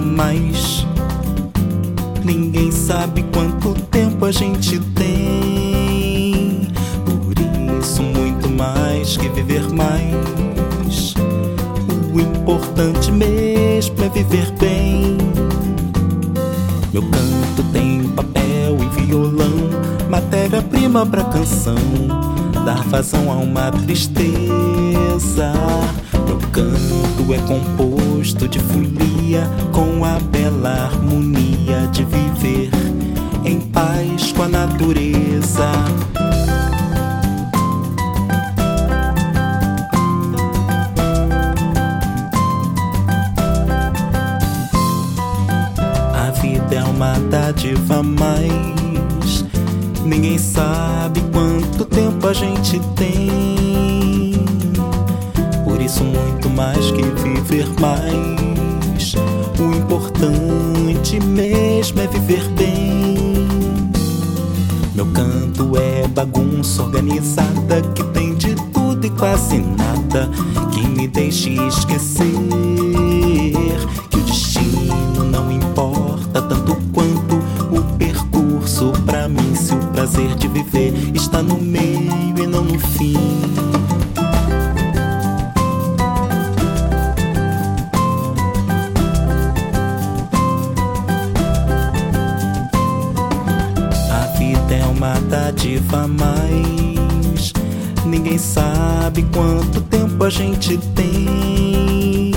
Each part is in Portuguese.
mais. Ninguém sabe quanto tempo a gente tem. Por isso, muito mais que viver mais. O importante mesmo é viver bem. Meu canto tem papel e violão, matéria-prima pra canção, dar vazão a uma tristeza Canto é composto de folia com a bela harmonia de viver em paz com a natureza. A vida é uma dádiva a mais. Ninguém sabe quanto tempo a gente tem. Por isso, muito mais que viver mais. O importante mesmo é viver bem. Meu canto é bagunça organizada que tem de tudo e quase nada que me deixe esquecer que o destino não importa tanto quanto o percurso pra mim. Se o prazer de viver está no meio é uma dádiva a mais. Ninguém sabe quanto tempo a gente tem.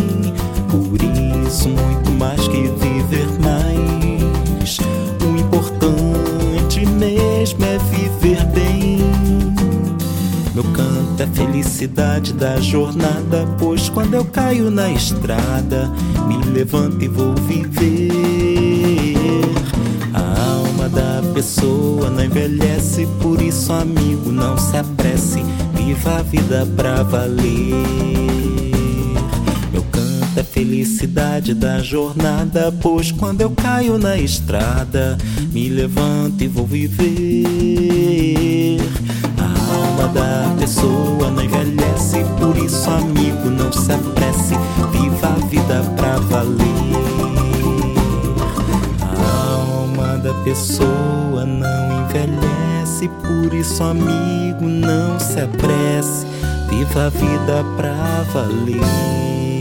Por isso, muito mais que viver mais. O importante mesmo é viver bem. Meu canto é felicidade da jornada, pois quando eu caio na estrada, me levanto e vou viver. Pessoa não envelhece, por isso, amigo, não se apresse, viva a vida pra valer. Meu canto é felicidade da jornada, pois quando eu caio na estrada, me levanto e vou viver. A alma da pessoa não envelhece, por isso, amigo, não se apresse, viva a vida pra valer. Pessoa não envelhece, por isso, amigo, não se apresse, viva a vida pra valer.